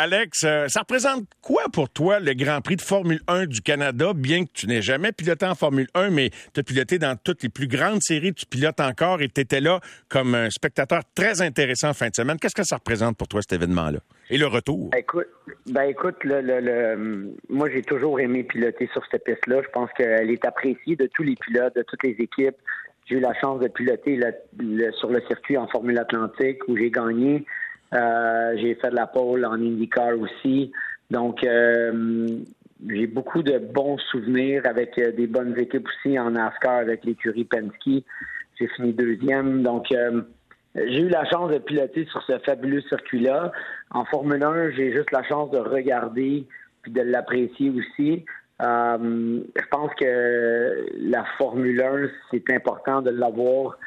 Alex, euh, ça représente quoi pour toi le Grand Prix de Formule 1 du Canada, bien que tu n'aies jamais piloté en Formule 1, mais tu as piloté dans toutes les plus grandes séries, tu pilotes encore et tu étais là comme un spectateur très intéressant en fin de semaine. Qu'est-ce que ça représente pour toi, cet événement-là? Et le retour? Ben, écoute, ben, écoute le, moi, j'ai toujours aimé piloter sur cette piste-là. Je pense qu'elle est appréciée de tous les pilotes, de toutes les équipes. J'ai eu la chance de piloter sur le circuit en Formule Atlantique où j'ai gagné. Euh, j'ai fait de la pole en IndyCar aussi. Donc, euh, j'ai beaucoup de bons souvenirs avec euh, des bonnes équipes aussi en NASCAR avec l'écurie Penske. J'ai fini deuxième. Donc, j'ai eu la chance de piloter sur ce fabuleux circuit-là. En Formule 1, j'ai juste la chance de regarder puis de l'apprécier aussi. Euh, je pense que la Formule 1, c'est important de l'avoir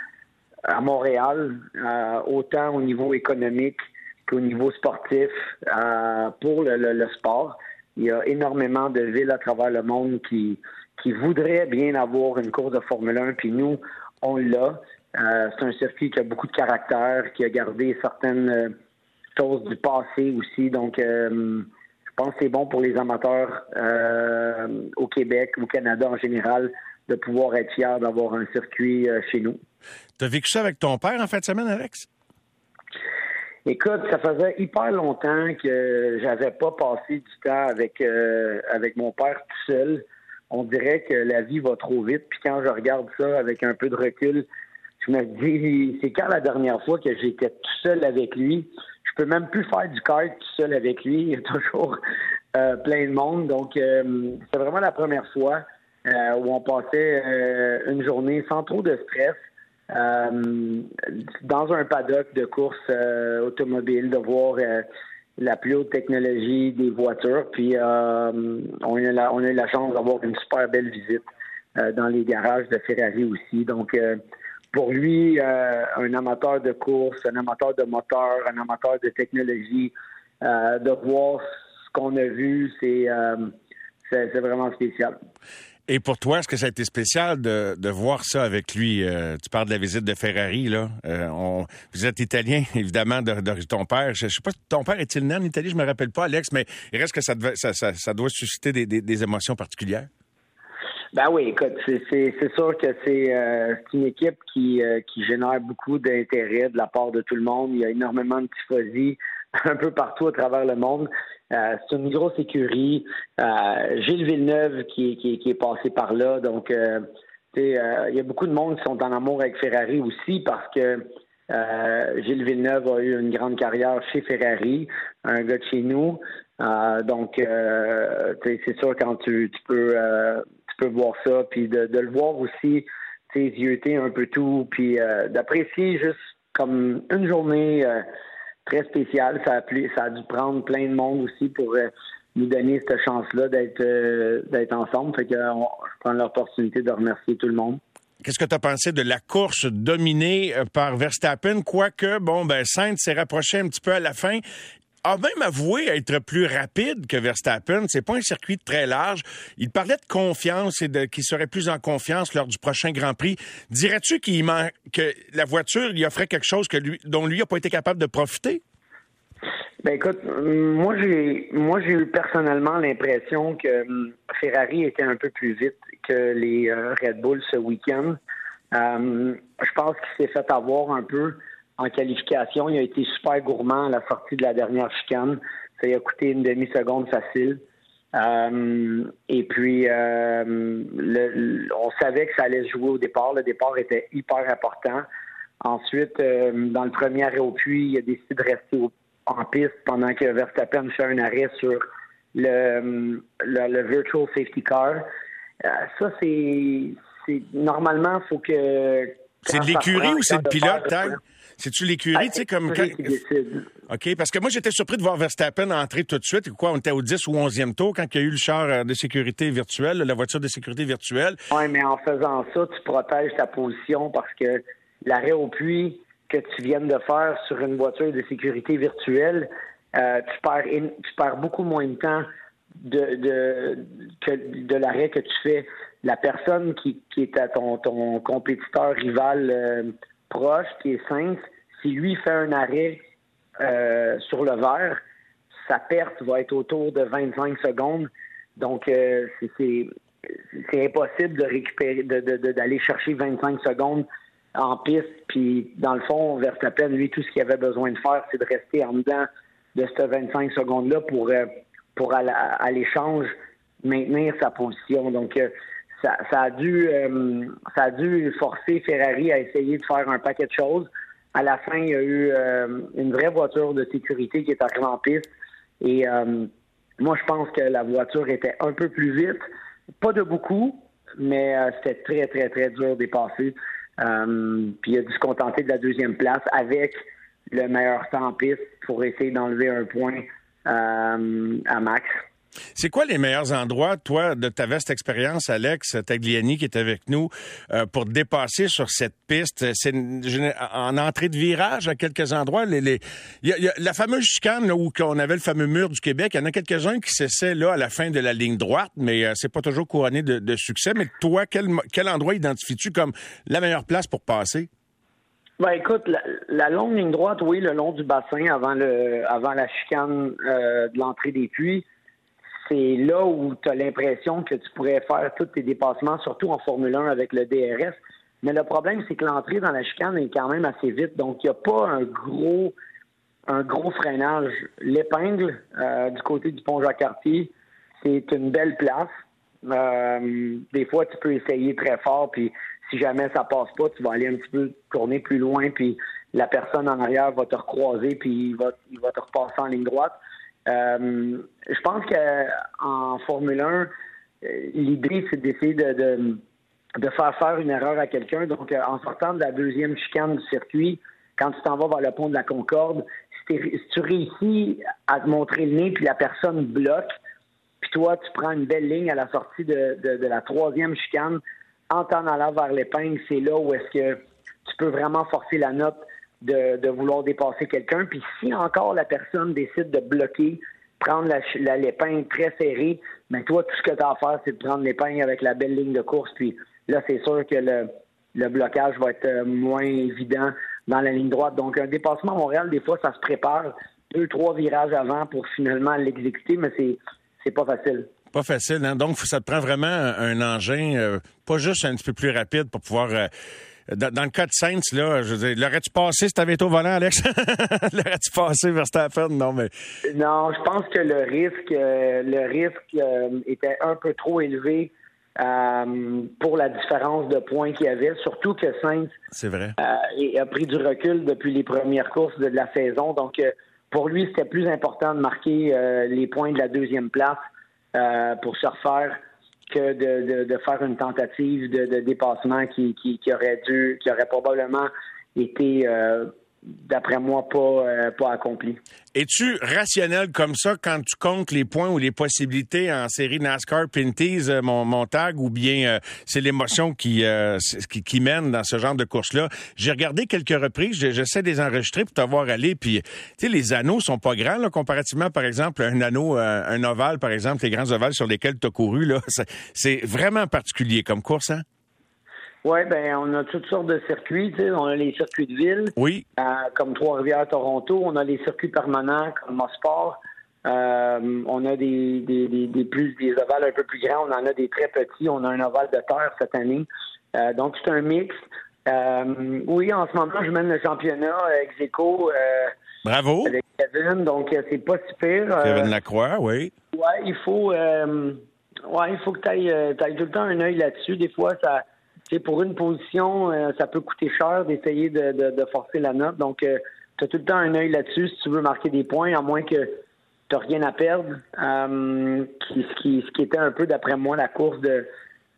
à Montréal, euh, autant au niveau économique qu'au niveau sportif euh, pour le, sport. Il y a énormément de villes à travers le monde qui, qui voudraient bien avoir une course de Formule 1, puis nous, on l'a. c'est un circuit qui a beaucoup de caractère, qui a gardé certaines choses du passé aussi. Donc, je pense que c'est bon pour les amateurs euh, au Québec, au Canada en général, de pouvoir être fiers d'avoir un circuit euh, chez nous. Tu as vécu ça avec ton père en fin de semaine, Alex? Écoute, ça faisait hyper longtemps que j'avais pas passé du temps avec euh, avec mon père tout seul. On dirait que la vie va trop vite. Puis quand je regarde ça avec un peu de recul, je me dis, c'est quand la dernière fois que j'étais tout seul avec lui? Je peux même plus faire du kart tout seul avec lui. Il y a toujours euh, plein de monde. Donc, euh, c'est vraiment la première fois euh, où on passait une journée sans trop de stress. dans un paddock de course automobile, de voir la plus haute technologie des voitures. Puis on a, la, on a eu la chance d'avoir une super belle visite dans les garages de Ferrari aussi. Donc pour lui, euh, un amateur de course, un amateur de moteur, un amateur de technologie, euh, de voir ce qu'on a vu, euh, c'est vraiment spécial. Et pour toi, est-ce que ça a été spécial de, de voir ça avec lui? tu parles de la visite de Ferrari, là. on, vous êtes italien, évidemment, de, de ton père. Je, ne sais pas, ton père est-il né en Italie? Je me rappelle pas, Alex, mais il reste que ça, ça, ça, doit susciter des, des, émotions particulières. Ben oui, écoute, c'est sûr que euh, c'est une équipe qui, euh, qui génère beaucoup d'intérêt de la part de tout le monde. Il y a énormément de tifosi un peu partout à travers le monde. Euh, c'est une grosse écurie. Gilles Villeneuve qui, qui, qui, est passé par là. Donc, il y a beaucoup de monde qui sont en amour avec Ferrari aussi parce que Gilles Villeneuve a eu une grande carrière chez Ferrari, un gars de chez nous. donc, c'est sûr quand tu, tu peux voir ça, puis de, le voir aussi, yeuter un peu tout, puis euh, d'apprécier juste comme une journée euh, très spéciale. Ça a, dû prendre plein de monde aussi pour euh, nous donner cette chance-là d'être d'être ensemble. Fait que je prends l'opportunité de remercier tout le monde. Qu'est-ce que tu as pensé de la course dominée par Verstappen? Quoique, bon, ben, Sainz s'est rapproché un petit peu à la fin a même avoué être plus rapide que Verstappen. C'est pas un circuit très large. Il parlait de confiance et de qu'il serait plus en confiance lors du prochain Grand Prix. Dirais-tu qu'il que la voiture lui offrait quelque chose dont lui n'a pas été capable de profiter? Ben écoute, moi j'ai moi j'ai eu personnellement l'impression que hum, Ferrari était un peu plus vite que les euh, Red Bull ce week-end. Hum, je pense qu'il s'est fait avoir un peu en qualification. Il a été super gourmand à la sortie de la dernière chicane. Ça lui a coûté une demi-seconde facile. Euh, et puis, euh, on savait que ça allait se jouer au départ. Le départ était hyper important. Ensuite, euh, dans le premier arrêt au puits, il a décidé de rester en piste pendant que Verstappen fait un arrêt sur le, le, virtual safety car. ça, c'est normalement, il faut que. C'est de l'écurie ou c'est le pilote, c'est-tu l'écurie, tu sais, comme... OK, parce que moi, j'étais surpris de voir Verstappen entrer tout de suite. Quoi, on était au 10 ou 11e tour quand il y a eu le char euh, de sécurité virtuelle, la voiture de sécurité virtuelle. Oui, mais en faisant ça, tu protèges ta position parce que l'arrêt au puits que tu viens de faire sur une voiture de sécurité virtuelle, euh, tu, perds tu perds beaucoup moins de temps de, de, que de l'arrêt que tu fais. La personne qui, qui est à ton, ton compétiteur rival euh, proche, qui est Sainz, si lui fait un arrêt euh, sur le verre, sa perte va être autour de 25 secondes. Donc, c'est impossible de récupérer, d'aller chercher 25 secondes en piste. Puis, dans le fond, Verstappen, lui, tout ce qu'il avait besoin de faire, c'est de rester en dedans de ces 25 secondes-là pour, pour à l'échange maintenir sa position. Donc, ça, a dû, euh, ça a dû forcer Ferrari à essayer de faire un paquet de choses. À la fin, il y a eu euh, une vraie voiture de sécurité qui est arrivée en piste. Et euh, moi, je pense que la voiture était un peu plus vite. Pas de beaucoup, mais c'était très, très, très dur de passer. puis il a dû se contenter de la deuxième place avec le meilleur temps en piste pour essayer d'enlever un point à Max. C'est quoi les meilleurs endroits, toi, de ta vaste expérience, Alex Tagliani, qui est avec nous, euh, pour dépasser sur cette piste? C'est en entrée de virage à quelques endroits. La fameuse chicane où on avait le fameux mur du Québec, il y en a quelques-uns qui cessaient là à la fin de la ligne droite, mais euh, c'est pas toujours couronné de, succès. Mais toi, quel, endroit identifies-tu comme la meilleure place pour passer? Ben écoute, la, longue ligne droite, oui, le long du bassin avant la chicane euh, de l'entrée des puits c'est là où tu as l'impression que tu pourrais faire tous tes dépassements, surtout en Formule 1 avec le DRS. Mais le problème, c'est que l'entrée dans la chicane est quand même assez vite, donc il n'y a pas un gros un gros freinage. L'épingle euh, du côté du pont Jacques-Cartier, c'est une belle place. Euh, des fois, tu peux essayer très fort, puis si jamais ça passe pas, tu vas aller un petit peu tourner plus loin, puis la personne en arrière va te recroiser, puis il va, il va te repasser en ligne droite. Euh, je pense qu'en Formule 1, euh, l'idée, c'est d'essayer de, faire faire une erreur à quelqu'un. Donc, euh, en sortant de la deuxième chicane du circuit, quand tu t'en vas vers le pont de la Concorde, si, tu réussis à te montrer le nez, puis la personne bloque, puis toi, tu prends une belle ligne à la sortie de, de, la troisième chicane, en t'en allant vers l'épingle, c'est là où est-ce que tu peux vraiment forcer la note de, vouloir dépasser quelqu'un. Puis si encore la personne décide de bloquer, prendre la, l'épingle très serrée, mais toi, tout ce que tu as à faire, c'est de prendre l'épingle avec la belle ligne de course. Puis là, c'est sûr que le, le blocage va être euh, moins évident dans la ligne droite. Donc, un dépassement à Montréal, des fois, ça se prépare deux, trois virages avant pour finalement l'exécuter, mais c'est, c'est pas facile. Pas facile, hein? Donc, ça te prend vraiment un, engin, euh, pas juste un petit peu plus rapide pour pouvoir euh, dans, le cas de Saints, là, je veux dire, l'aurais-tu passé si t'avais été au volant, Alex? l'aurais-tu passé vers Stafford? Non, mais. Non, je pense que le risque, euh, le risque euh, était un peu trop élevé euh, pour la différence de points qu'il y avait, surtout que C'est vrai. a pris du recul depuis les premières courses de la saison. Donc, pour lui, c'était plus important de marquer les points de la deuxième place pour se refaire que de, de, faire une tentative de, dépassement qui, qui, aurait dû, qui aurait probablement été euh, d'après moi, pas, euh, pas accompli. Es-tu rationnel comme ça quand tu comptes les points ou les possibilités en série NASCAR Pinties, euh, mon, tag, ou bien euh, c'est l'émotion qui, qui, mène dans ce genre de course-là? J'ai regardé quelques reprises, j'essaie de les enregistrer pour t'avoir allé, puis tu sais, les anneaux sont pas grands, comparativement, par exemple, un anneau, un ovale, par exemple, les grands ovales sur lesquels tu as couru, là. C'est vraiment particulier comme course, hein? Oui, ben on a toutes sortes de circuits. Tu sais. On a les circuits de ville, oui. Euh, comme Trois-Rivières, Toronto. On a les circuits permanents comme Mosport. Euh, on a des, des, des, plus des ovales un peu plus grands. On en a des très petits. On a un ovale de terre cette année. Euh, donc c'est un mix. Euh, oui, en ce moment, je mène le championnat ex aequo. Bravo. Avec Kevin, donc c'est pas si pire. Kevin Lacroix, oui. Ouais, il faut. ouais, il faut que tu ailles, tout le temps un œil là-dessus. Des fois, ça pour une position, euh, ça peut coûter cher d'essayer de, forcer la note. Donc, euh, tu as tout le temps un œil là-dessus si tu veux marquer des points, à moins que tu rien à perdre. Euh, ce, qui, était un peu, d'après moi, la course de,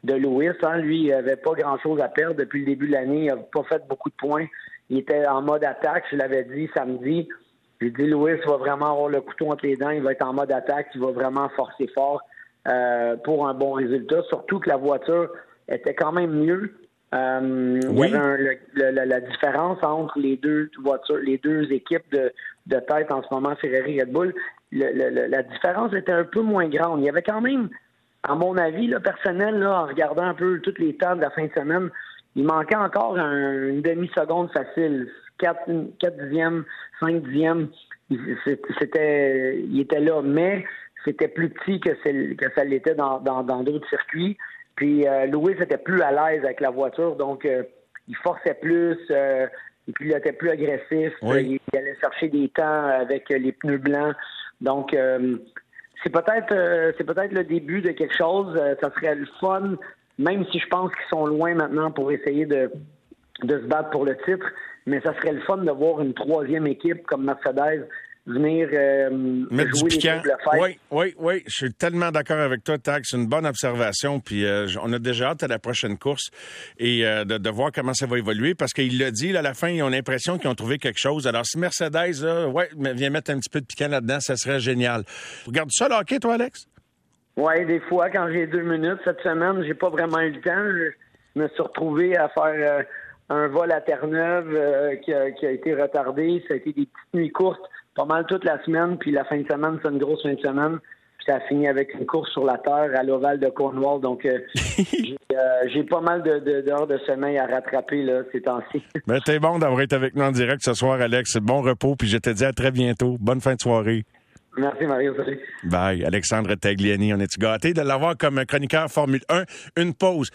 de Lewis. Hein. Lui, il n'avait pas grand-chose à perdre depuis le début de l'année. Il n'a pas fait beaucoup de points. Il était en mode attaque, je l'avais dit samedi. J'ai dit, Lewis va vraiment avoir le couteau entre les dents. Il va être en mode attaque. Il va vraiment forcer fort pour un bon résultat. Surtout que la voiture était quand même mieux. Euh, oui. Il y avait la, différence entre les deux voitures, les deux équipes de, de tête en ce moment, Ferrari et Red Bull. la différence était un peu moins grande. Il y avait quand même, à mon avis, le personnel, là, en regardant un peu toutes les tables de la fin de semaine, il manquait encore une demi-seconde facile. 4, 4 dixièmes, 5 dixièmes. C'était, il était là, mais c'était plus petit que, que ça l'était dans, dans, d'autres circuits. Puis euh, Louis était plus à l'aise avec la voiture, donc euh, il forçait plus, euh, et puis il était plus agressif. Il, allait chercher des temps avec les pneus blancs. Donc euh, c'est peut-être c'est peut-être le début de quelque chose. ça serait le fun, même si je pense qu'ils sont loin maintenant pour essayer de, de se battre pour le titre. Mais ça serait le fun de voir une troisième équipe comme Mercedes venir euh, Mettre jouer du piquant. Oui, oui, oui. Je suis tellement d'accord avec toi, Tag. C'est une bonne observation. Puis euh, on a déjà hâte à la prochaine course et euh, de, voir comment ça va évoluer parce qu'il l'a dit, là, à la fin, ils ont l'impression qu'ils ont trouvé quelque chose. Alors, si Mercedes, là, ouais, vient mettre un petit peu de piquant là-dedans, ça serait génial. Regarde ça, le hockey, toi, Alex? Oui, des fois, quand j'ai deux minutes, cette semaine, j'ai pas vraiment eu le temps. Je me suis retrouvé à faire un vol à Terre-Neuve qui, qui, a été retardé. Ça a été des petites nuits courtes pas mal toute la semaine, puis la fin de semaine, c'est une grosse fin de semaine. Puis ça a fini avec une course sur la terre à l'Oval de Cornwall. Donc, euh, euh, j'ai pas mal d'heures de, de, sommeil à rattraper là, ces temps-ci. Mais t'es bon d'avoir été avec nous en direct ce soir, Alex. Bon repos, puis je te dis à très bientôt. Bonne fin de soirée. Merci, Mario. Salut. Bye. Alexandre Tagliani, on est-tu gâté de l'avoir comme chroniqueur Formule 1? Une pause.